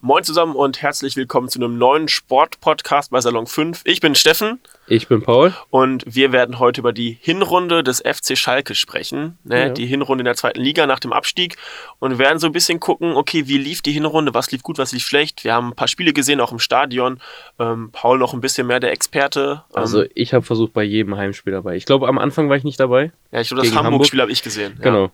Moin zusammen und herzlich willkommen zu einem neuen Sport-Podcast bei Salon 5. Ich bin Steffen. Ich bin Paul. Und wir werden heute über die Hinrunde des FC Schalke sprechen. Ne? Ja. Die Hinrunde in der zweiten Liga nach dem Abstieg. Und wir werden so ein bisschen gucken, okay, wie lief die Hinrunde, was lief gut, was lief schlecht. Wir haben ein paar Spiele gesehen, auch im Stadion. Ähm, Paul noch ein bisschen mehr der Experte. Ähm, also ich habe versucht, bei jedem Heimspiel dabei. Ich glaube, am Anfang war ich nicht dabei. Ja, ich glaube, das Hamburg-Spiel habe ich gesehen. Genau. Ja.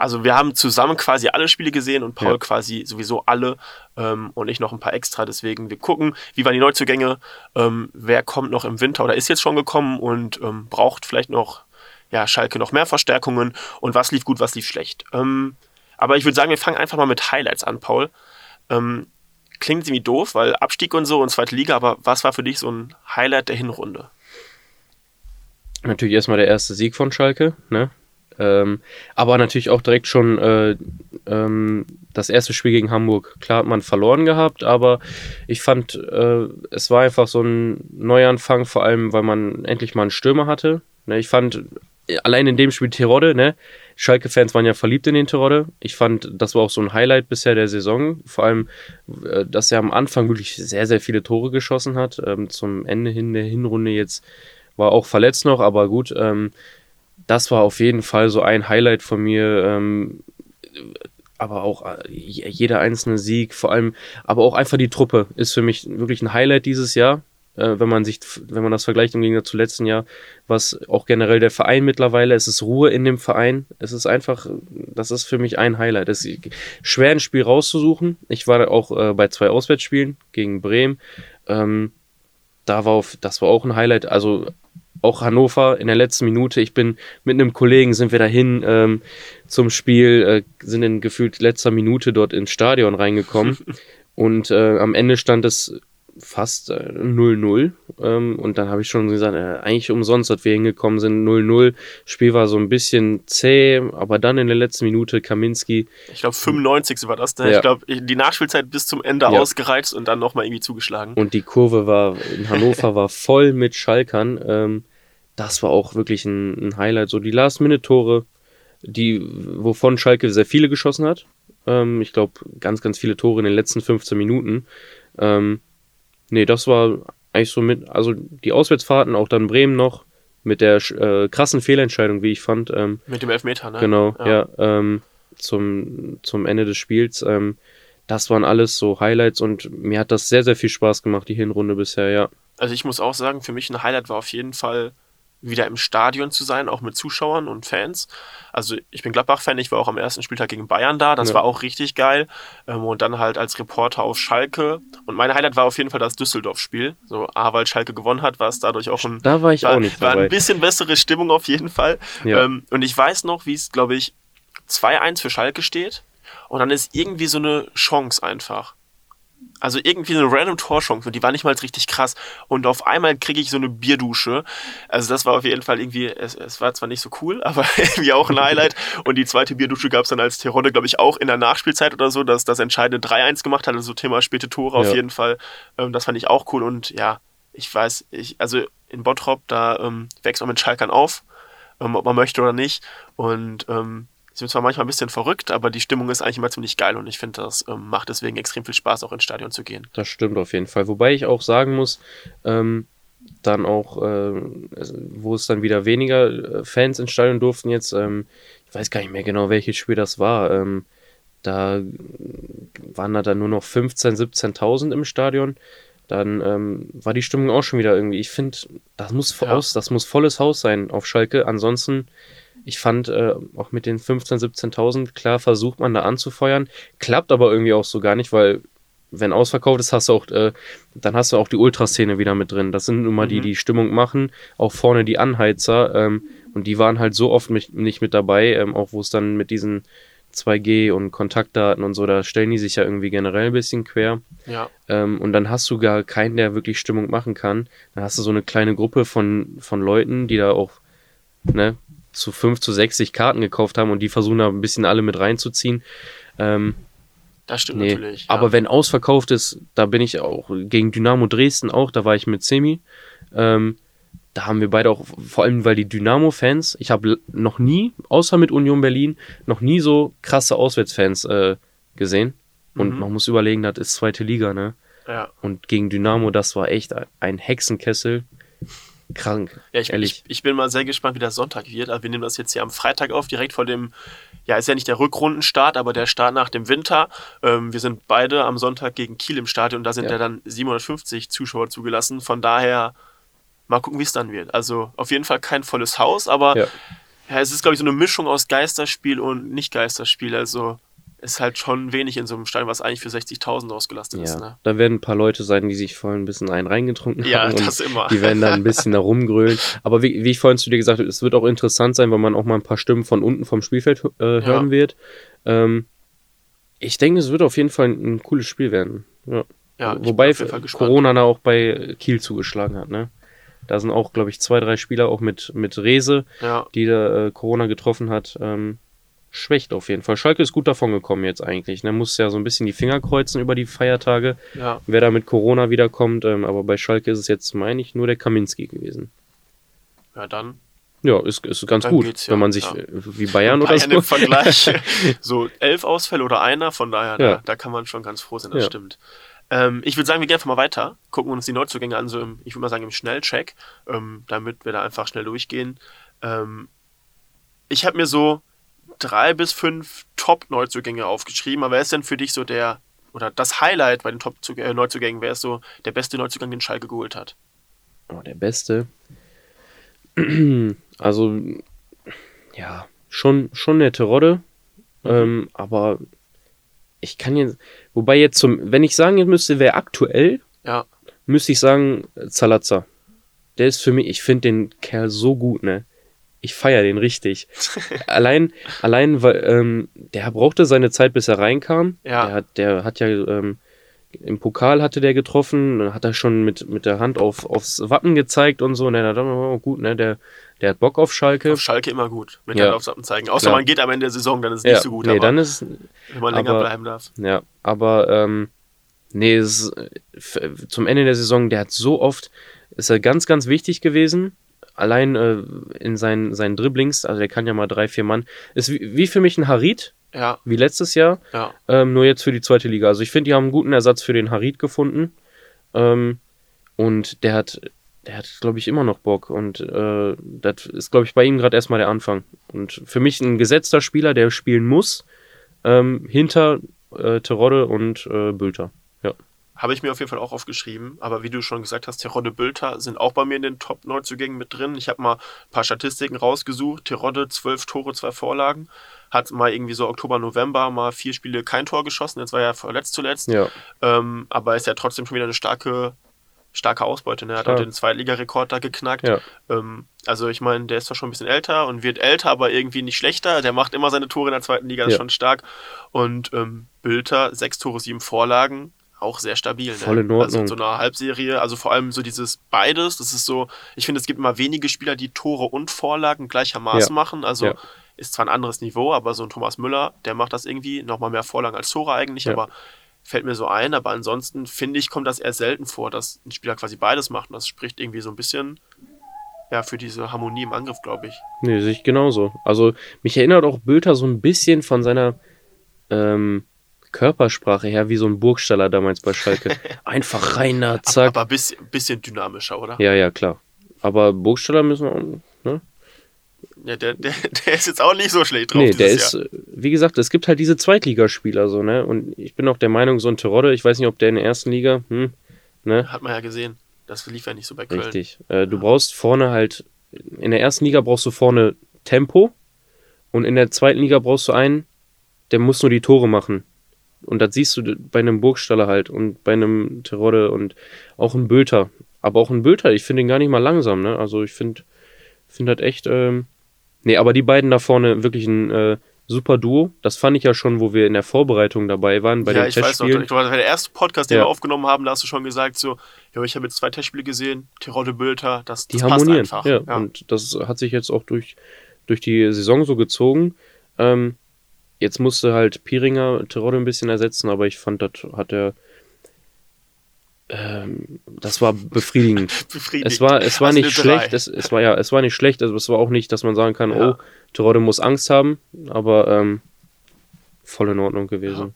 Also wir haben zusammen quasi alle Spiele gesehen und Paul ja. quasi sowieso alle ähm, und ich noch ein paar extra. Deswegen wir gucken, wie waren die Neuzugänge, ähm, wer kommt noch im Winter oder ist jetzt schon gekommen und ähm, braucht vielleicht noch ja, Schalke noch mehr Verstärkungen und was lief gut, was lief schlecht. Ähm, aber ich würde sagen, wir fangen einfach mal mit Highlights an, Paul. Ähm, klingt irgendwie doof, weil Abstieg und so und zweite Liga, aber was war für dich so ein Highlight der Hinrunde? Natürlich erstmal der erste Sieg von Schalke, ne? Ähm, aber natürlich auch direkt schon äh, ähm, das erste Spiel gegen Hamburg. Klar hat man verloren gehabt, aber ich fand, äh, es war einfach so ein Neuanfang, vor allem, weil man endlich mal einen Stürmer hatte. Ne, ich fand, allein in dem Spiel Terodde, ne? Schalke-Fans waren ja verliebt in den Terodde. Ich fand, das war auch so ein Highlight bisher der Saison. Vor allem, äh, dass er am Anfang wirklich sehr, sehr viele Tore geschossen hat. Ähm, zum Ende hin der Hinrunde jetzt war auch verletzt noch, aber gut. Ähm, das war auf jeden Fall so ein Highlight von mir. Ähm, aber auch äh, jeder einzelne Sieg, vor allem, aber auch einfach die Truppe ist für mich wirklich ein Highlight dieses Jahr. Äh, wenn man sich, wenn man das vergleicht im Gegensatz zu letzten Jahr, was auch generell der Verein mittlerweile, es ist Ruhe in dem Verein. Es ist einfach, das ist für mich ein Highlight. Es ist schwer ein Spiel rauszusuchen. Ich war auch äh, bei zwei Auswärtsspielen gegen Bremen. Ähm, da war auf, das war auch ein Highlight. Also auch Hannover in der letzten Minute. Ich bin mit einem Kollegen sind wir dahin ähm, zum Spiel, äh, sind in gefühlt letzter Minute dort ins Stadion reingekommen und äh, am Ende stand es fast 0-0 äh, ähm, und dann habe ich schon gesagt, äh, eigentlich umsonst, dass wir hingekommen sind, 0-0. Spiel war so ein bisschen zäh, aber dann in der letzten Minute Kaminski. Ich glaube 95 war das, ne? Ja. Ich glaube, die Nachspielzeit bis zum Ende ja. ausgereizt und dann nochmal irgendwie zugeschlagen. Und die Kurve war in Hannover war voll mit Schalkern. Ähm, das war auch wirklich ein, ein Highlight. So die Last-Minute-Tore, die, wovon Schalke sehr viele geschossen hat. Ähm, ich glaube, ganz, ganz viele Tore in den letzten 15 Minuten. Ähm, nee, das war eigentlich so mit, also die Auswärtsfahrten, auch dann Bremen noch, mit der äh, krassen Fehlentscheidung, wie ich fand. Ähm, mit dem Elfmeter, ne? Genau, ja, ja ähm, zum, zum Ende des Spiels. Ähm, das waren alles so Highlights und mir hat das sehr, sehr viel Spaß gemacht, die Hinrunde bisher, ja. Also ich muss auch sagen, für mich ein Highlight war auf jeden Fall wieder im Stadion zu sein, auch mit Zuschauern und Fans. Also ich bin Gladbach-Fan, ich war auch am ersten Spieltag gegen Bayern da, das ja. war auch richtig geil. Ähm, und dann halt als Reporter auf Schalke. Und mein Highlight war auf jeden Fall das Düsseldorf-Spiel. So, A, weil Schalke gewonnen hat, war es dadurch auch ein... Da war ich war, auch nicht dabei. War ein bisschen bessere Stimmung auf jeden Fall. Ja. Ähm, und ich weiß noch, wie es, glaube ich, 2-1 für Schalke steht. Und dann ist irgendwie so eine Chance einfach also irgendwie eine random Torchance und die war nicht mal richtig krass. Und auf einmal kriege ich so eine Bierdusche. Also das war auf jeden Fall irgendwie, es, es war zwar nicht so cool, aber irgendwie auch ein Highlight. Und die zweite Bierdusche gab es dann als Terodde, glaube ich, auch in der Nachspielzeit oder so, dass das entscheidende 3-1 gemacht hat. Also Thema späte Tore ja. auf jeden Fall. Ähm, das fand ich auch cool. Und ja, ich weiß, ich, also in Bottrop, da ähm, wächst man mit Schalkern auf, ähm, ob man möchte oder nicht. Und ähm, sind zwar manchmal ein bisschen verrückt, aber die Stimmung ist eigentlich immer ziemlich geil und ich finde, das ähm, macht deswegen extrem viel Spaß, auch ins Stadion zu gehen. Das stimmt auf jeden Fall. Wobei ich auch sagen muss, ähm, dann auch, äh, wo es dann wieder weniger äh, Fans ins Stadion durften jetzt, ähm, ich weiß gar nicht mehr genau, welches Spiel das war. Ähm, da waren da dann nur noch 15.000, 17.000 im Stadion. Dann ähm, war die Stimmung auch schon wieder irgendwie. Ich finde, das muss ja. aus, das muss volles Haus sein auf Schalke. Ansonsten ich fand äh, auch mit den 15.000, 17.000, klar versucht man da anzufeuern, klappt aber irgendwie auch so gar nicht, weil wenn ausverkauft ist, hast du auch, äh, dann hast du auch die Ultraszene wieder mit drin. Das sind immer mhm. die, die Stimmung machen, auch vorne die Anheizer. Ähm, und die waren halt so oft mit, nicht mit dabei, ähm, auch wo es dann mit diesen 2G und Kontaktdaten und so, da stellen die sich ja irgendwie generell ein bisschen quer. Ja. Ähm, und dann hast du gar keinen, der wirklich Stimmung machen kann. Dann hast du so eine kleine Gruppe von, von Leuten, die da auch ne, zu 5 zu 60 Karten gekauft haben und die versuchen da ein bisschen alle mit reinzuziehen. Ähm, das stimmt nee. natürlich. Ja. Aber wenn ausverkauft ist, da bin ich auch gegen Dynamo Dresden auch, da war ich mit Semi. Ähm, da haben wir beide auch, vor allem weil die Dynamo-Fans, ich habe noch nie, außer mit Union Berlin, noch nie so krasse Auswärtsfans äh, gesehen. Und mhm. man muss überlegen, das ist zweite Liga, ne? Ja. Und gegen Dynamo, das war echt ein Hexenkessel. Krank. Ja, ich, ehrlich. Ich, ich, bin mal sehr gespannt, wie der Sonntag wird. Also wir nehmen das jetzt hier am Freitag auf, direkt vor dem, ja, ist ja nicht der Rückrundenstart, aber der Start nach dem Winter. Ähm, wir sind beide am Sonntag gegen Kiel im Stadion und da sind ja, ja dann 750 Zuschauer zugelassen. Von daher mal gucken, wie es dann wird. Also auf jeden Fall kein volles Haus, aber ja, ja es ist, glaube ich, so eine Mischung aus Geisterspiel und Nicht-Geisterspiel. Also ist halt schon wenig in so einem Stein, was eigentlich für 60.000 ausgelastet ja, ist. Ne? Da werden ein paar Leute sein, die sich vorhin ein bisschen einen reingetrunken ja, haben. Ja, das immer. Die werden dann ein bisschen da rumgrölen. Aber wie, wie, ich vorhin zu dir gesagt habe, es wird auch interessant sein, weil man auch mal ein paar Stimmen von unten vom Spielfeld äh, hören ja. wird. Ähm, ich denke, es wird auf jeden Fall ein, ein cooles Spiel werden. Ja. ja Wobei Corona da auch bei Kiel zugeschlagen hat, ne? Da sind auch, glaube ich, zwei, drei Spieler auch mit, mit Rese, ja. die da äh, Corona getroffen hat. Ähm, schwächt auf jeden Fall. Schalke ist gut davon gekommen jetzt eigentlich. Ne? Muss ja so ein bisschen die Finger kreuzen über die Feiertage, ja. wer da mit Corona wiederkommt. Ähm, aber bei Schalke ist es jetzt, meine ich, nur der Kaminski gewesen. Ja, dann. Ja, ist, ist ganz gut, ja. wenn man sich ja. Äh, wie Bayern, Bayern oder so. im Vergleich so elf Ausfälle oder einer, von daher, da, da, kann man schon ganz froh sein, das stimmt. Ähm, ich würde sagen, wir gehen einfach mal weiter, gucken uns die Neuzugänge an, so im, ich würde mal sagen im Schnellcheck, ähm, damit wir da einfach schnell durchgehen. Ähm, ich habe mir so drei bis fünf Top-Neuzugänge aufgeschrieben. Aber wer ist denn für dich so der, oder das Highlight bei den Top-Neuzugängen? Wer ist so der beste Neuzugang, den Schalke geholt hat? Oh, der beste. Also, ja, schon, schon eine Terodde. Mhm. Ähm, aber ich kann jetzt, wobei jetzt zum, wenn ich sagen müsste, wer aktuell, ja. müsste ich sagen, Zalazza. Der ist für mich, ich finde den Kerl so gut, ne? Ich feiere den richtig. allein, allein, weil ähm, der brauchte seine Zeit, bis er reinkam. Ja. Der hat, der hat ja ähm, im Pokal hatte der getroffen, dann hat er schon mit, mit der Hand auf, aufs Wappen gezeigt und so. Und dann hat oh, gut, ne, der, der hat Bock auf Schalke. Auf Schalke immer gut, mit ja. Hand aufs Wappen zeigen. Außer Klar. man geht am Ende der Saison, dann ist es ja. nicht so gut. Nee, dann ist wenn man länger bleiben darf. Ja, aber ähm, nee, ist, zum Ende der Saison, der hat so oft, ist er ganz, ganz wichtig gewesen allein äh, in seinen, seinen Dribblings, also der kann ja mal drei, vier Mann, ist wie, wie für mich ein Harit, ja. wie letztes Jahr, ja. ähm, nur jetzt für die zweite Liga. Also ich finde, die haben einen guten Ersatz für den Harit gefunden ähm, und der hat, der hat, glaube ich, immer noch Bock und äh, das ist, glaube ich, bei ihm gerade erstmal der Anfang. Und für mich ein gesetzter Spieler, der spielen muss, ähm, hinter äh, Terodde und äh, Bülter. Habe ich mir auf jeden Fall auch aufgeschrieben. Aber wie du schon gesagt hast, Terodde Bülter sind auch bei mir in den Top-Neuzugängen mit drin. Ich habe mal ein paar Statistiken rausgesucht. Terodde, zwölf Tore, zwei Vorlagen. Hat mal irgendwie so Oktober, November mal vier Spiele kein Tor geschossen. Jetzt war er verletzt zuletzt. Ja. Ähm, aber ist ja trotzdem schon wieder eine starke, starke Ausbeute. Ne? Er hat Klar. auch den Zweitligarekord da geknackt. Ja. Ähm, also ich meine, der ist zwar schon ein bisschen älter und wird älter, aber irgendwie nicht schlechter. Der macht immer seine Tore in der zweiten Liga, ist ja. schon stark. Und ähm, Bülter, sechs Tore, sieben Vorlagen auch sehr stabil. Ne? Voll in Ordnung. Also in so einer Halbserie, also vor allem so dieses beides, das ist so, ich finde, es gibt immer wenige Spieler, die Tore und Vorlagen gleichermaßen ja. machen. Also ja. ist zwar ein anderes Niveau, aber so ein Thomas Müller, der macht das irgendwie nochmal mehr Vorlagen als Tore eigentlich, ja. aber fällt mir so ein. Aber ansonsten finde ich, kommt das eher selten vor, dass ein Spieler quasi beides macht. Und das spricht irgendwie so ein bisschen ja, für diese Harmonie im Angriff, glaube ich. Nee, sehe ich genauso. Also mich erinnert auch Bülter so ein bisschen von seiner ähm, Körpersprache her wie so ein Burgstaller damals bei Schalke. Einfach reiner, zack. Aber, aber bisschen, bisschen dynamischer, oder? Ja, ja, klar. Aber Burgstaller müssen wir, ne? Ja, der, der, der ist jetzt auch nicht so schlecht drauf. Nee, der ist, Jahr. wie gesagt, es gibt halt diese Zweitligaspieler so, ne? Und ich bin auch der Meinung, so ein Terodde, ich weiß nicht, ob der in der ersten Liga, hm, ne? Hat man ja gesehen. Das lief ja nicht so bei Köln. Richtig. Äh, du brauchst vorne halt, in der ersten Liga brauchst du vorne Tempo und in der zweiten Liga brauchst du einen, der muss nur die Tore machen. Und das siehst du bei einem Burgstaller halt und bei einem Terodde und auch ein Bülter. Aber auch ein Bülter, ich finde ihn gar nicht mal langsam, ne? Also ich finde find das echt. Ähm nee, aber die beiden da vorne wirklich ein äh, super Duo. Das fand ich ja schon, wo wir in der Vorbereitung dabei waren bei ja, den ich Testspielen. Weiß noch, das war der erste Podcast, den ja. wir aufgenommen haben, da hast du schon gesagt, so, ja, ich habe jetzt zwei Testspiele gesehen, Terodde Bülter, das, das die harmonieren. einfach. Ja. ja, und das hat sich jetzt auch durch, durch die Saison so gezogen. Ähm, Jetzt musste halt Piringer Terodde ein bisschen ersetzen, aber ich fand, das hat er. Ähm, das war befriedigend. befriedigend. Es war, es war also nicht schlecht. Es, es, war ja, es war nicht schlecht. Also es war auch nicht, dass man sagen kann, ja. oh, Terodde muss Angst haben, aber ähm, voll in Ordnung gewesen.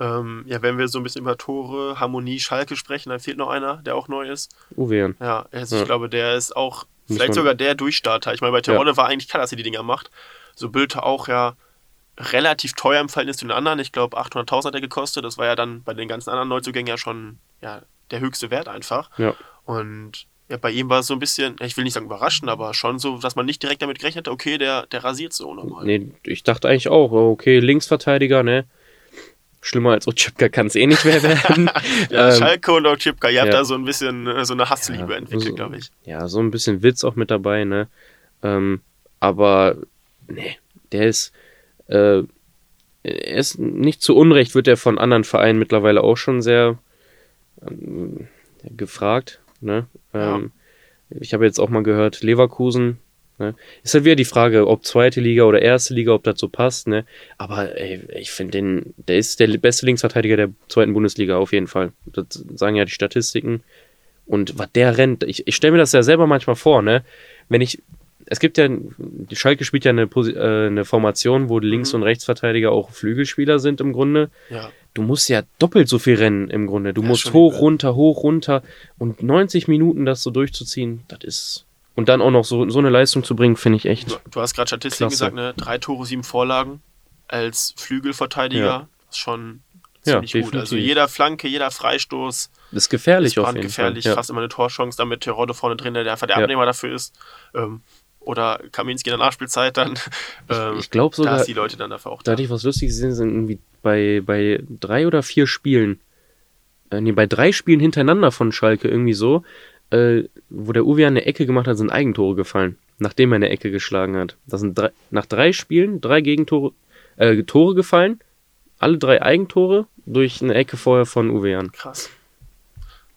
Ähm, ja, wenn wir so ein bisschen über Tore, Harmonie, Schalke sprechen, dann fehlt noch einer, der auch neu ist. Uwean. Ja, also ja. ich glaube, der ist auch vielleicht sogar der Durchstarter. Ich meine, bei Terodde ja. war eigentlich klar, dass er die Dinger macht. So Bülter auch ja relativ teuer im Verhältnis zu den anderen. Ich glaube, 800.000 hat er gekostet. Das war ja dann bei den ganzen anderen Neuzugängen ja schon ja, der höchste Wert einfach. Ja. Und ja, bei ihm war es so ein bisschen, ich will nicht sagen überraschend, aber schon so, dass man nicht direkt damit gerechnet hat, okay, der, der rasiert so nochmal. Nee, ich dachte eigentlich auch, okay, Linksverteidiger, ne? Schlimmer als Ochipka kann es eh nicht mehr werden. ja, ähm, Schalke und Ochipka, ihr ja. habt da so ein bisschen äh, so eine Hassliebe ja, entwickelt, so, glaube ich. Ja, so ein bisschen Witz auch mit dabei, ne? Ähm, aber, ne, der ist, äh, ist nicht zu Unrecht, wird er von anderen Vereinen mittlerweile auch schon sehr ähm, gefragt, ne? Ähm, ja. Ich habe jetzt auch mal gehört, Leverkusen Ne? Ist halt wieder die Frage, ob zweite Liga oder erste Liga, ob das so passt. Ne? Aber ey, ich finde den, der ist der beste Linksverteidiger der zweiten Bundesliga auf jeden Fall. Das sagen ja die Statistiken. Und was der rennt, ich, ich stelle mir das ja selber manchmal vor, ne? Wenn ich, es gibt ja, die Schalke spielt ja eine, äh, eine Formation, wo Links- mhm. und Rechtsverteidiger auch Flügelspieler sind im Grunde. Ja. Du musst ja doppelt so viel rennen im Grunde. Du ja, musst hoch, runter, hoch, runter. Und 90 Minuten das so durchzuziehen, das ist und dann auch noch so, so eine Leistung zu bringen, finde ich echt. Du, du hast gerade Statistiken gesagt, ne? Drei Tore, sieben Vorlagen als Flügelverteidiger. Ja. Ist schon ziemlich ja, gut. Also jeder Flanke, jeder Freistoß. Das ist gefährlich ist auf jeden gefährlich, Fall. Ja. fast immer eine Torchance, damit Terodde vorne drin, der einfach der Abnehmer dafür ist. Ähm, oder Kaminski in der Nachspielzeit dann. Ähm, ich glaube sogar, da ist die Leute dann dafür auch da. Da hatte ich was Lustiges gesehen, sind irgendwie bei, bei drei oder vier Spielen, äh, nee, bei drei Spielen hintereinander von Schalke irgendwie so, äh, wo der Uwe eine Ecke gemacht hat, sind Eigentore gefallen, nachdem er eine Ecke geschlagen hat. Das sind drei, nach drei Spielen drei Gegentore äh, Tore gefallen, alle drei Eigentore durch eine Ecke vorher von Uwe Krass.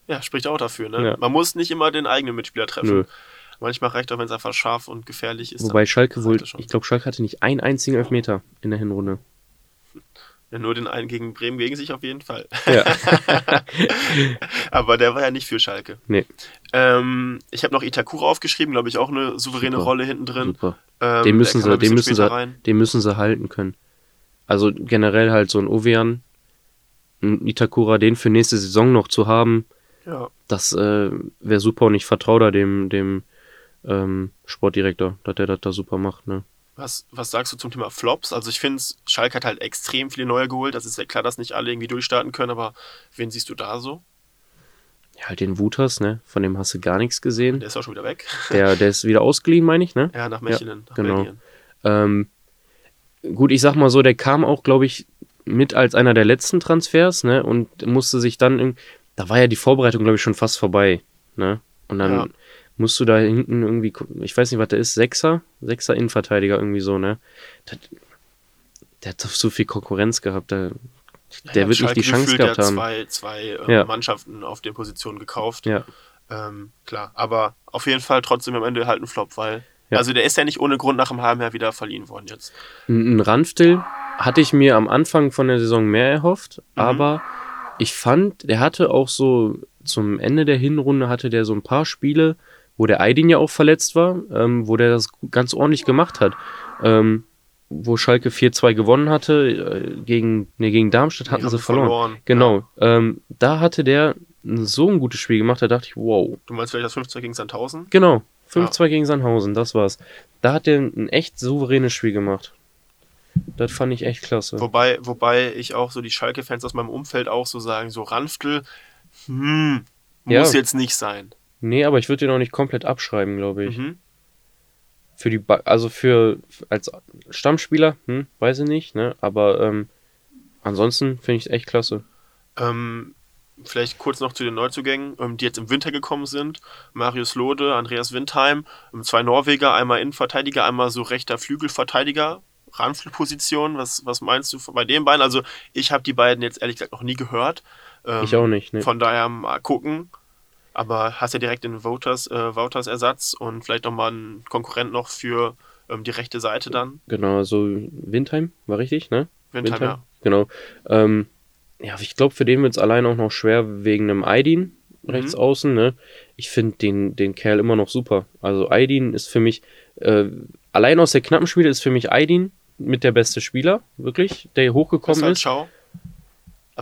Ja, spricht auch dafür. Ne? Ja. Man muss nicht immer den eigenen Mitspieler treffen. Nö. Manchmal reicht auch, wenn es einfach scharf und gefährlich ist. Wobei Schalke wohl, ich glaube, Schalke hatte nicht einen einzigen Elfmeter in der Hinrunde. Ja, nur den einen gegen Bremen gegen sich auf jeden Fall. Ja. Aber der war ja nicht für Schalke. Nee. Ähm, ich habe noch Itakura aufgeschrieben, glaube ich, auch eine souveräne Super. Rolle hinten drin. Super. Ähm, den müssen sie, den müssen sie, den müssen sie halten können. Also generell halt so ein Ovean, ein Itakura, den für nächste Saison noch zu haben, ja. das äh, wäre super und ich vertraue da dem, dem ähm, Sportdirektor, dass der das da super macht, ne? Was, was sagst du zum Thema Flops? Also ich finde, Schalke hat halt extrem viele neue geholt. Das ist ja klar, dass nicht alle irgendwie durchstarten können, aber wen siehst du da so? Ja, halt den Wutas, ne? Von dem hast du gar nichts gesehen. Der ist auch schon wieder weg. Der, der ist wieder ausgeliehen, meine ich, ne? Ja, nach Mechelen, ja, nach genau. Ähm, gut, ich sag mal so, der kam auch, glaube ich, mit als einer der letzten Transfers, ne? Und musste sich dann, da war ja die Vorbereitung, glaube ich, schon fast vorbei, ne? Und dann ja musst du da hinten irgendwie, ich weiß nicht, was der ist, Sechser? Sechser Innenverteidiger irgendwie so, ne? Der, der hat so viel Konkurrenz gehabt, der, der ja, wird nicht die Chance gehabt haben. zwei, zwei äh, ja. Mannschaften auf den Positionen gekauft. Ja. Ähm, klar, aber auf jeden Fall trotzdem am Ende halt ein Flop, weil ja. also der ist ja nicht ohne Grund nach einem halben Jahr wieder verliehen worden jetzt. Ein Ranftil hatte ich mir am Anfang von der Saison mehr erhofft, mhm. aber ich fand, der hatte auch so zum Ende der Hinrunde hatte der so ein paar Spiele, wo der Aydin ja auch verletzt war, ähm, wo der das ganz ordentlich gemacht hat. Ähm, wo Schalke 4-2 gewonnen hatte, äh, gegen, nee, gegen Darmstadt hatten sie verloren. verloren. Genau. Ja. Ähm, da hatte der so ein gutes Spiel gemacht, da dachte ich, wow. Du meinst vielleicht das 5-2 gegen Sandhausen? Genau. 5-2 ja. gegen Sandhausen, das war's. Da hat der ein echt souveränes Spiel gemacht. Das fand ich echt klasse. Wobei, wobei ich auch so die Schalke-Fans aus meinem Umfeld auch so sagen, so Ranftl, hm, muss ja. jetzt nicht sein. Nee, aber ich würde den auch nicht komplett abschreiben, glaube ich. Mhm. Für die, ba also für als Stammspieler, hm, weiß ich nicht, ne? Aber ähm, ansonsten finde ich es echt klasse. Ähm, vielleicht kurz noch zu den Neuzugängen, ähm, die jetzt im Winter gekommen sind. Marius Lode, Andreas Windheim, ähm, zwei Norweger, einmal Innenverteidiger, einmal so rechter Flügelverteidiger, Randflugposition. Was, was meinst du bei den beiden? Also ich habe die beiden jetzt ehrlich gesagt noch nie gehört. Ich auch nicht. Ne? Von daher mal gucken aber hast ja direkt den Voters, äh, Wouters Ersatz und vielleicht nochmal einen Konkurrent noch für ähm, die rechte Seite dann. Genau, also Windheim war richtig, ne? Windheim, Windheim? ja. Genau. Ähm, ja, ich glaube, für den wird es allein auch noch schwer wegen einem Aidin rechts mhm. außen, ne? Ich finde den, den Kerl immer noch super. Also Aidin ist für mich, äh, allein aus der knappen Spiele ist für mich Aidin mit der beste Spieler, wirklich, der hier hochgekommen ist. Schau.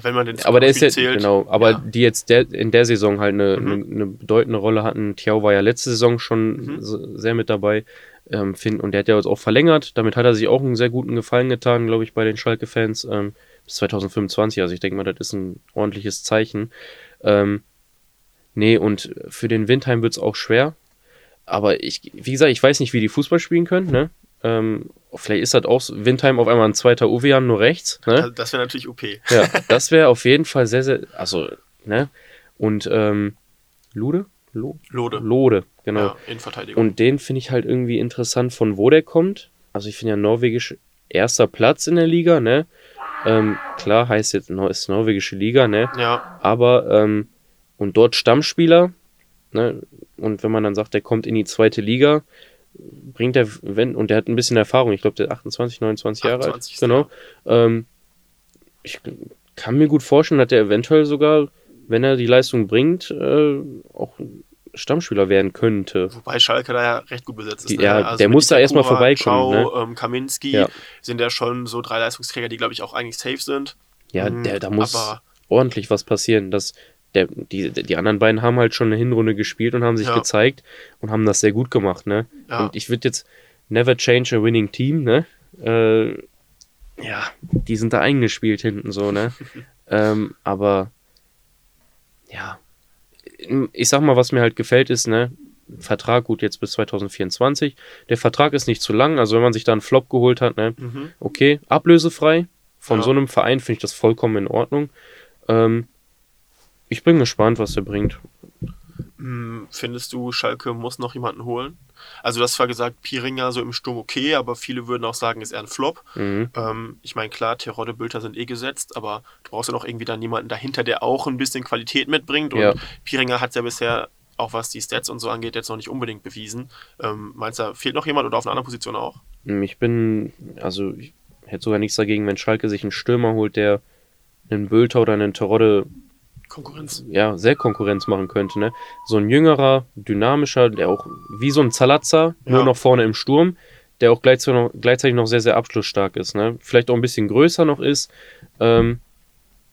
Wenn man den aber der ist jetzt, genau, aber ja. die jetzt der, in der Saison halt eine, mhm. eine, bedeutende Rolle hatten. Thiau war ja letzte Saison schon mhm. sehr mit dabei. Ähm, find, und der hat ja jetzt auch verlängert. Damit hat er sich auch einen sehr guten Gefallen getan, glaube ich, bei den Schalke-Fans. Ähm, bis 2025. Also ich denke mal, das ist ein ordentliches Zeichen. Ähm, nee, und für den Windheim wird es auch schwer. Aber ich, wie gesagt, ich weiß nicht, wie die Fußball spielen können, ne? Ähm, vielleicht ist das auch so, Windheim auf einmal ein zweiter Uwean nur rechts. Ne? Das wäre natürlich OP. Ja, das wäre auf jeden Fall sehr, sehr, also, ne? Und ähm, Lude? Lo Lode. Lode, genau. Ja, in Verteidigung. Und den finde ich halt irgendwie interessant, von wo der kommt. Also ich finde ja norwegisch erster Platz in der Liga, ne? Ähm, klar heißt jetzt, ist norwegische Liga, ne? Ja. Aber, ähm, und dort Stammspieler, ne? Und wenn man dann sagt, der kommt in die zweite Liga, bringt er, wenn, und der hat ein bisschen Erfahrung, ich glaube, der ist 28, 29 Jahre alt. Genau. Ähm, ich kann mir gut vorstellen, dass der eventuell sogar, wenn er die Leistung bringt, äh, auch Stammspieler werden könnte. Wobei Schalke da ja recht gut besetzt ist. Ne? ja, also der muss da erstmal vorbeikommen. Schau, ne? ähm, Kaminski ja. sind ja schon so drei Leistungsträger, die, glaube ich, auch eigentlich safe sind. Ja, mhm, der, da muss ordentlich was passieren. Das, der, die, die anderen beiden haben halt schon eine Hinrunde gespielt und haben sich ja. gezeigt und haben das sehr gut gemacht. Ne? Ja. Und ich würde jetzt never change a winning team. Ne? Äh, ja, die sind da eingespielt hinten so. Ne? ähm, aber ja, ich sag mal, was mir halt gefällt, ist, ne, Vertrag gut jetzt bis 2024. Der Vertrag ist nicht zu lang, also wenn man sich da einen Flop geholt hat, ne, mhm. okay, ablösefrei. Von ja. so einem Verein finde ich das vollkommen in Ordnung. Ähm, ich bin gespannt, was er bringt. Hm, findest du, Schalke muss noch jemanden holen? Also, du hast zwar gesagt, Piringer so im Sturm okay, aber viele würden auch sagen, ist eher ein Flop. Mhm. Ähm, ich meine, klar, Terodde, Bülter sind eh gesetzt, aber du brauchst ja noch irgendwie dann jemanden dahinter, der auch ein bisschen Qualität mitbringt. Und ja. Piringer hat ja bisher, auch was die Stats und so angeht, jetzt noch nicht unbedingt bewiesen. Ähm, meinst du, fehlt noch jemand oder auf einer anderen Position auch? Hm, ich bin, also, ich hätte sogar nichts dagegen, wenn Schalke sich einen Stürmer holt, der einen Bülter oder einen Terodde Konkurrenz. Ja, sehr Konkurrenz machen könnte, ne? So ein jüngerer, dynamischer, der auch wie so ein Zalazza, ja. nur noch vorne im Sturm, der auch gleichzeitig noch, gleichzeitig noch sehr, sehr abschlussstark ist, ne? Vielleicht auch ein bisschen größer noch ist. Ähm,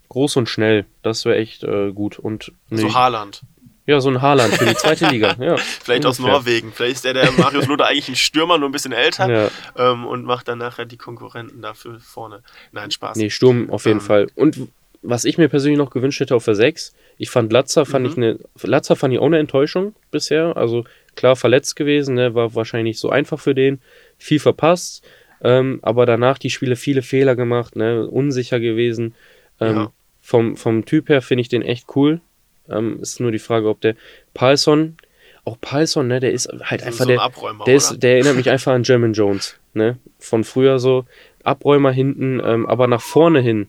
groß und schnell, das wäre echt äh, gut. Und ne, so Haaland. Ja, so ein Haaland für die zweite Liga. Ja, Vielleicht aus Norwegen. Vielleicht ist der, der Marius Lode eigentlich ein Stürmer, nur ein bisschen älter ja. ähm, und macht dann nachher die Konkurrenten dafür vorne. Nein, Spaß. Nee, Sturm auf jeden ähm, Fall. Und was ich mir persönlich noch gewünscht hätte auf der 6, ich fand Latzer, fand mhm. ich eine, Latzer fand ich auch eine Enttäuschung bisher. Also klar verletzt gewesen, ne, war wahrscheinlich so einfach für den, viel verpasst, ähm, aber danach die Spiele viele Fehler gemacht, ne, unsicher gewesen. Ähm, ja. vom, vom Typ her finde ich den echt cool. Ähm, ist nur die Frage, ob der Palson, auch Palson, ne, der ist halt einfach so der, der, ist, der erinnert mich einfach an German Jones, ne, von früher so Abräumer hinten, ähm, aber nach vorne hin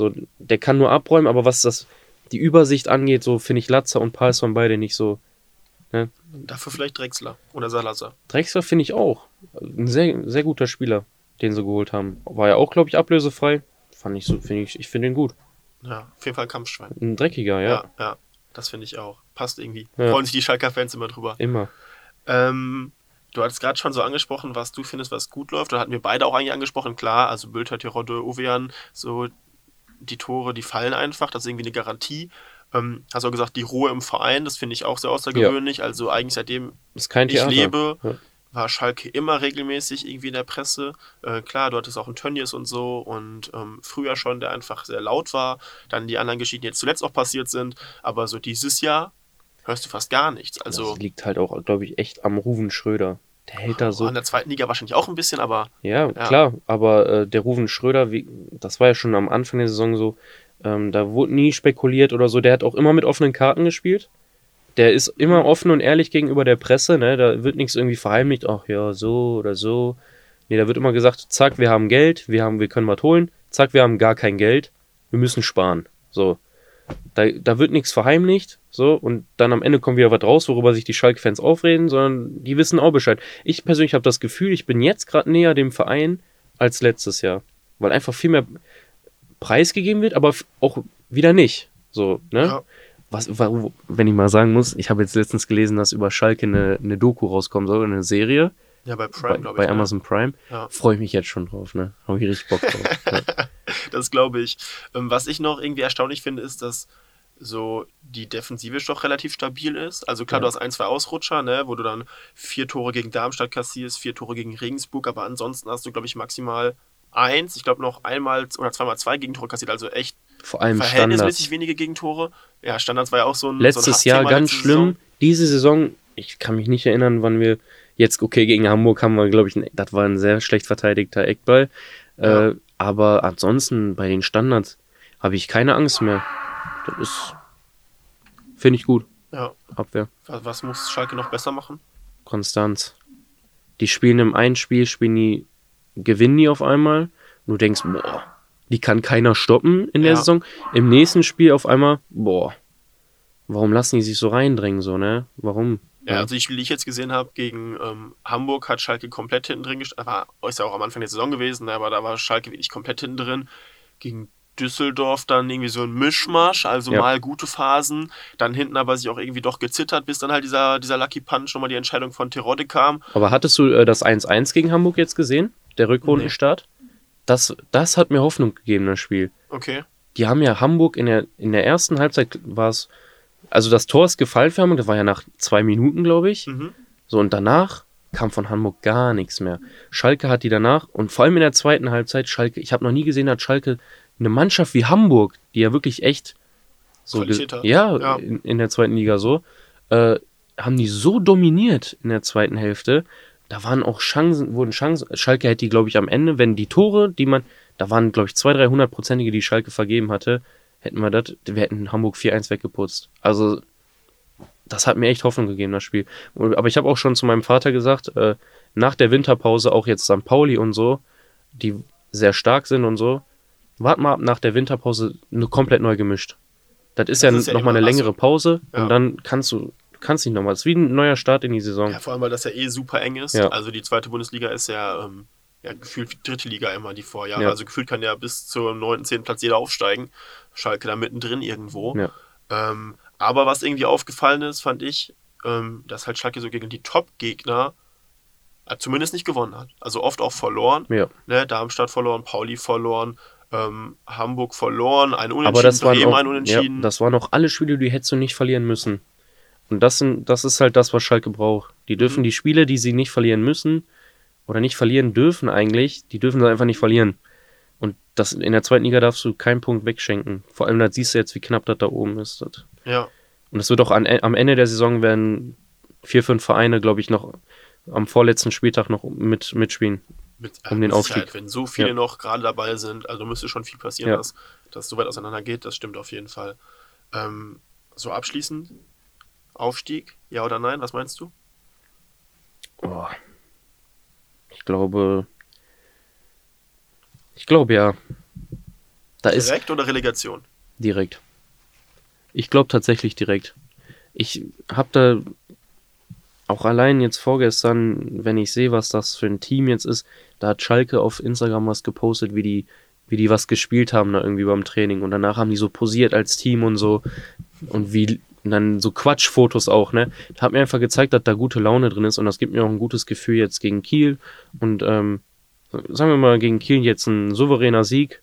so, der kann nur abräumen, aber was das die Übersicht angeht, so finde ich Latzer und Palsson beide nicht so. Ne? Dafür vielleicht Drexler oder Salazar. Drexler finde ich auch. Ein sehr, sehr guter Spieler, den sie geholt haben. War ja auch, glaube ich, ablösefrei. Fand ich so, finde ich, ich finde ihn gut. Ja, auf jeden Fall Kampfschwein. Ein dreckiger, ja. Ja, ja das finde ich auch. Passt irgendwie. Ja. Freuen sich die Schalker-Fans immer drüber. Immer. Ähm, du hattest gerade schon so angesprochen, was du findest, was gut läuft. Da hatten wir beide auch eigentlich angesprochen. Klar, also Bülter, Tirode, Uwean, so die Tore, die fallen einfach. Das ist irgendwie eine Garantie. Ähm, hast auch gesagt, die Ruhe im Verein, das finde ich auch sehr außergewöhnlich. Ja. Also eigentlich seitdem ich lebe, ja. war Schalke immer regelmäßig irgendwie in der Presse. Äh, klar, du hattest auch einen Tönnies und so und ähm, früher schon, der einfach sehr laut war. Dann die anderen Geschichten, die jetzt zuletzt auch passiert sind. Aber so dieses Jahr hörst du fast gar nichts. Also das liegt halt auch, glaube ich, echt am Ruven Schröder. Der hält da so. In der zweiten Liga wahrscheinlich auch ein bisschen, aber. Ja, ja. klar, aber äh, der Ruven Schröder, wie, das war ja schon am Anfang der Saison so, ähm, da wurde nie spekuliert oder so. Der hat auch immer mit offenen Karten gespielt. Der ist immer offen und ehrlich gegenüber der Presse, ne? Da wird nichts irgendwie verheimlicht, ach ja, so oder so. Nee, da wird immer gesagt, zack, wir haben Geld, wir haben, wir können was holen, zack, wir haben gar kein Geld, wir müssen sparen. So. Da, da wird nichts verheimlicht, so, und dann am Ende kommt wieder was raus, worüber sich die Schalke-Fans aufreden, sondern die wissen auch Bescheid. Ich persönlich habe das Gefühl, ich bin jetzt gerade näher dem Verein als letztes Jahr. Weil einfach viel mehr Preis gegeben wird, aber auch wieder nicht. So, ne? Ja. Was, wenn ich mal sagen muss, ich habe jetzt letztens gelesen, dass über Schalke eine, eine Doku rauskommen soll, eine Serie. Ja, bei Prime, glaube ich. Bei ne? Amazon Prime. Ja. Freue ich mich jetzt schon drauf, ne? Habe ich richtig Bock drauf. ja. Das glaube ich. Ähm, was ich noch irgendwie erstaunlich finde, ist, dass so die Defensive doch relativ stabil ist. Also klar, ja. du hast ein, zwei Ausrutscher, ne, wo du dann vier Tore gegen Darmstadt kassierst, vier Tore gegen Regensburg, aber ansonsten hast du, glaube ich, maximal eins, ich glaube noch einmal oder zweimal zwei Gegentore kassiert, also echt vor allem verhältnismäßig Standards. wenige Gegentore. Ja, Standards war ja auch so ein letztes so ein Jahr ganz schlimm. Saison. Diese Saison, ich kann mich nicht erinnern, wann wir jetzt okay gegen Hamburg haben wir, glaube ich, das war ein sehr schlecht verteidigter Eckball. Ja. Äh, aber ansonsten bei den Standards habe ich keine Angst mehr. Das ist finde ich gut. Ja. Abwehr. Was muss Schalke noch besser machen? Konstanz. Die spielen im einen Spiel, spielen die gewinnen die auf einmal. Und du denkst, boah, die kann keiner stoppen in der ja. Saison. Im nächsten Spiel auf einmal, boah, warum lassen die sich so reindrängen, so, ne? Warum? Ja, also Spiele, die ich jetzt gesehen habe, gegen ähm, Hamburg hat Schalke komplett hinten drin gestanden. War, ist ja auch am Anfang der Saison gewesen, ne? aber da war Schalke wirklich komplett hinten drin. Gegen Düsseldorf dann irgendwie so ein Mischmasch, also ja. mal gute Phasen, dann hinten aber sich auch irgendwie doch gezittert, bis dann halt dieser, dieser Lucky Punch nochmal die Entscheidung von Terodde kam. Aber hattest du äh, das 1-1 gegen Hamburg jetzt gesehen? Der Rückrundenstart? Nee. Das, das hat mir Hoffnung gegeben, das Spiel. Okay. Die haben ja Hamburg in der, in der ersten Halbzeit war es, also das Tor ist gefallen für Hamburg, das war ja nach zwei Minuten, glaube ich. Mhm. So, und danach kam von Hamburg gar nichts mehr. Schalke hat die danach und vor allem in der zweiten Halbzeit, Schalke, ich habe noch nie gesehen, dass Schalke eine Mannschaft wie Hamburg, die ja wirklich echt so ja, ja. In, in, der zweiten Liga so, äh, haben die so dominiert in der zweiten Hälfte. Da waren auch Chancen, wurden Chancen. Schalke hätte die, glaube ich, am Ende, wenn die Tore, die man, da waren, glaube ich, 200, 300-prozentige, die Schalke vergeben hatte, hätten wir das, wir hätten Hamburg 4-1 weggeputzt. Also, das hat mir echt Hoffnung gegeben, das Spiel. Aber ich habe auch schon zu meinem Vater gesagt, äh, nach der Winterpause auch jetzt St. Pauli und so, die sehr stark sind und so, wart mal nach der Winterpause eine komplett neu gemischt. Das ist das ja, ja nochmal eine längere Pause ja. und dann kannst du, kannst nicht nochmal. Es ist wie ein neuer Start in die Saison. Ja, vor allem, weil das ja eh super eng ist. Ja. Also die zweite Bundesliga ist ja, ähm, ja gefühlt dritte Liga immer die Vorjahre. Ja. Also gefühlt kann ja bis zum 9., 10. Platz jeder aufsteigen. Schalke da mittendrin irgendwo. Ja. Ähm, aber was irgendwie aufgefallen ist, fand ich, ähm, dass halt Schalke so gegen die Top-Gegner äh, zumindest nicht gewonnen hat. Also oft auch verloren. Ja. Ne, Darmstadt verloren, Pauli verloren, ähm, Hamburg verloren, ein Unentschieden, Aber das waren auch, ein Unentschieden. Ja, das waren auch alle Spiele, die hättest du nicht verlieren müssen. Und das, sind, das ist halt das, was Schalke braucht. Die dürfen mhm. die Spiele, die sie nicht verlieren müssen oder nicht verlieren dürfen eigentlich, die dürfen sie einfach nicht verlieren. Das, in der zweiten Liga darfst du keinen Punkt wegschenken. Vor allem, da siehst du jetzt, wie knapp das da oben ist. Das. Ja. Und es wird auch an, am Ende der Saison werden vier, fünf Vereine, glaube ich, noch am vorletzten Spieltag noch mit, mitspielen mit, um den Aufstieg. Halt, wenn so viele ja. noch gerade dabei sind, also müsste schon viel passieren, ja. dass das so weit auseinander geht. Das stimmt auf jeden Fall. Ähm, so abschließend, Aufstieg, ja oder nein? Was meinst du? Oh. Ich glaube, ich glaube ja. Da direkt ist, oder Relegation? Direkt. Ich glaube tatsächlich direkt. Ich habe da auch allein jetzt vorgestern, wenn ich sehe, was das für ein Team jetzt ist, da hat Schalke auf Instagram was gepostet, wie die, wie die was gespielt haben da irgendwie beim Training. Und danach haben die so posiert als Team und so. Und wie, und dann so Quatschfotos auch, ne? Hat mir einfach gezeigt, dass da gute Laune drin ist und das gibt mir auch ein gutes Gefühl jetzt gegen Kiel. Und ähm, sagen wir mal, gegen Kiel jetzt ein souveräner Sieg.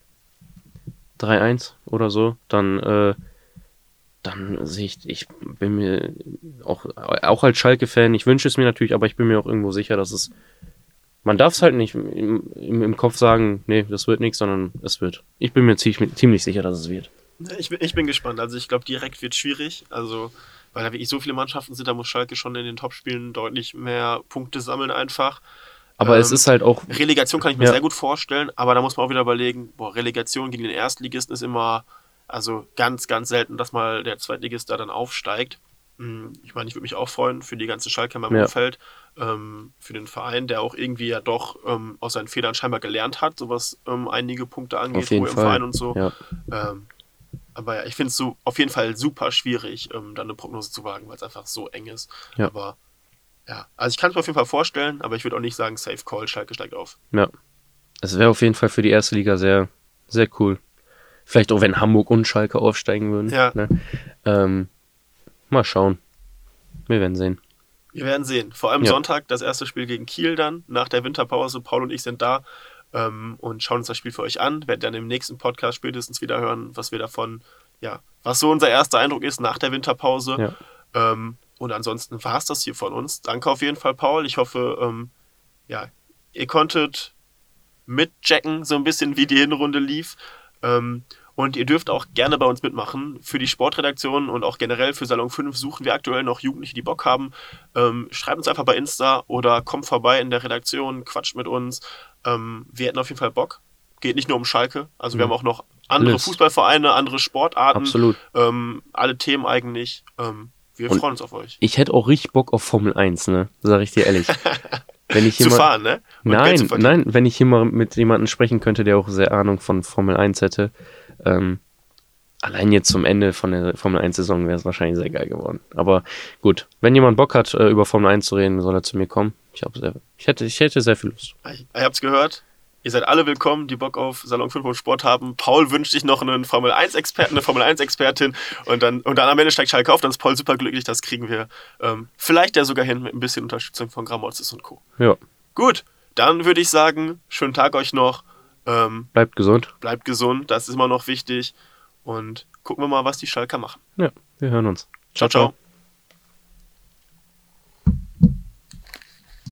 3-1 oder so. Dann, äh, dann sehe ich, ich bin mir auch, auch als Schalke-Fan, ich wünsche es mir natürlich, aber ich bin mir auch irgendwo sicher, dass es man darf es halt nicht im, im, im, Kopf sagen, nee, das wird nichts, sondern es wird. Ich bin mir ziemlich, ziemlich sicher, dass es wird. Ich bin, ich bin gespannt. Also ich glaube, direkt wird schwierig. Also, weil da wirklich so viele Mannschaften sind, da muss Schalke schon in den Topspielen deutlich mehr Punkte sammeln einfach. Aber ähm, es ist halt auch. Relegation kann ich mir ja. sehr gut vorstellen, aber da muss man auch wieder überlegen, boah, Relegation gegen den Erstligisten ist immer, also ganz, ganz selten, dass mal der Zweitligist da dann aufsteigt. Hm, ich meine, ich würde mich auch freuen für die ganze Schalke im ja. Umfeld, ähm, für den Verein, der auch irgendwie ja doch ähm, aus seinen Fehlern scheinbar gelernt hat, so was ähm, einige Punkte angeht, wo im Verein und so. Ja. Ähm, aber ja, ich finde es so auf jeden Fall super schwierig, ähm, da eine Prognose zu wagen, weil es einfach so eng ist. Ja. Aber ja, also ich kann es mir auf jeden Fall vorstellen, aber ich würde auch nicht sagen, Safe Call, Schalke steigt auf. Ja. Es wäre auf jeden Fall für die erste Liga sehr, sehr cool. Vielleicht auch, wenn Hamburg und Schalke aufsteigen würden. Ja. Ne? Ähm, Mal schauen. Wir werden sehen. Wir werden sehen. Vor allem ja. Sonntag das erste Spiel gegen Kiel dann, nach der Winterpause. Paul und ich sind da ähm, und schauen uns das Spiel für euch an. Werden dann im nächsten Podcast spätestens wieder hören, was wir davon, ja, was so unser erster Eindruck ist nach der Winterpause. Ja. Ähm, und ansonsten war es das hier von uns. Danke auf jeden Fall, Paul. Ich hoffe, ähm, ja, ihr konntet mitchecken, so ein bisschen, wie die Hinrunde lief. Ähm, und ihr dürft auch gerne bei uns mitmachen. Für die Sportredaktion und auch generell für Salon 5 suchen wir aktuell noch Jugendliche, die Bock haben. Ähm, schreibt uns einfach bei Insta oder kommt vorbei in der Redaktion, quatscht mit uns. Ähm, wir hätten auf jeden Fall Bock. Geht nicht nur um Schalke. Also mhm. wir haben auch noch andere Alles. Fußballvereine, andere Sportarten. Absolut. Ähm, alle Themen eigentlich. Wir und freuen uns auf euch. Ich hätte auch richtig Bock auf Formel 1, ne? Sag ich dir ehrlich. wenn ich hier zu mal, fahren, ne? Und nein, nein, wenn ich hier mal mit jemandem sprechen könnte, der auch sehr Ahnung von Formel 1 hätte, ähm, allein jetzt zum Ende von der Formel 1-Saison wäre es wahrscheinlich sehr geil geworden. Aber gut, wenn jemand Bock hat, äh, über Formel 1 zu reden, soll er zu mir kommen. Ich, sehr, ich, hätte, ich hätte sehr viel Lust. Ihr habt es gehört. Ihr seid alle willkommen, die Bock auf Salon 5 und Sport haben. Paul wünscht sich noch einen Formel 1-Experten, eine Formel 1-Expertin und dann, und dann am Ende steigt Schalke auf. Dann ist Paul super glücklich. Das kriegen wir ähm, vielleicht ja sogar hin mit ein bisschen Unterstützung von Gramozis und Co. Ja. Gut, dann würde ich sagen, schönen Tag euch noch. Ähm, bleibt gesund. Bleibt gesund, das ist immer noch wichtig. Und gucken wir mal, was die Schalker machen. Ja, wir hören uns. ciao. ciao. ciao.